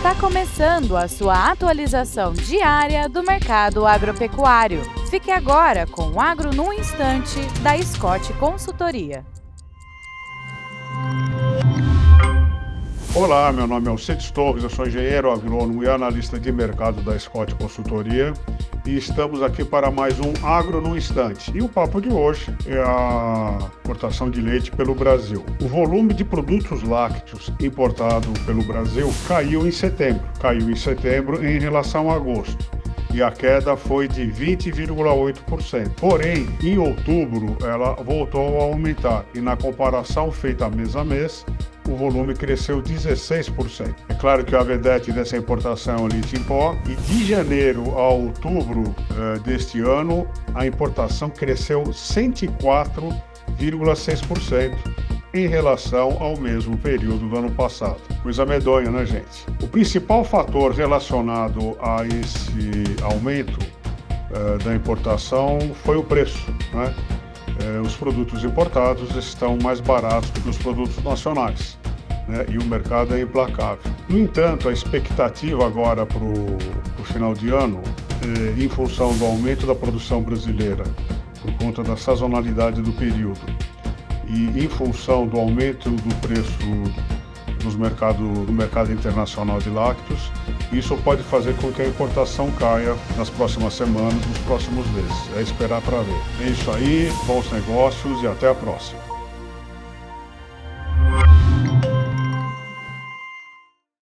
Está começando a sua atualização diária do mercado agropecuário. Fique agora com o Agro no Instante, da Scott Consultoria. Olá, meu nome é Alcides Torres, eu sou engenheiro agrônomo e analista de mercado da Scott Consultoria e estamos aqui para mais um Agro no Instante. E o papo de hoje é a exportação de leite pelo Brasil. O volume de produtos lácteos importado pelo Brasil caiu em setembro, caiu em setembro em relação a agosto e a queda foi de 20,8%. Porém, em outubro, ela voltou a aumentar e na comparação feita mês a mês, o volume cresceu 16%. É claro que a vedete dessa importação é o leite em pó e de janeiro a outubro eh, deste ano a importação cresceu 104,6% em relação ao mesmo período do ano passado. Coisa medonha, né, gente? O principal fator relacionado a esse aumento eh, da importação foi o preço, né? Eh, os produtos importados estão mais baratos que os produtos nacionais. Né? E o mercado é implacável. No entanto, a expectativa agora para o final de ano, eh, em função do aumento da produção brasileira, por conta da sazonalidade do período, e em função do aumento do preço nos mercado, no mercado internacional de lácteos, isso pode fazer com que a importação caia nas próximas semanas, nos próximos meses. É esperar para ver. É isso aí, bons negócios e até a próxima.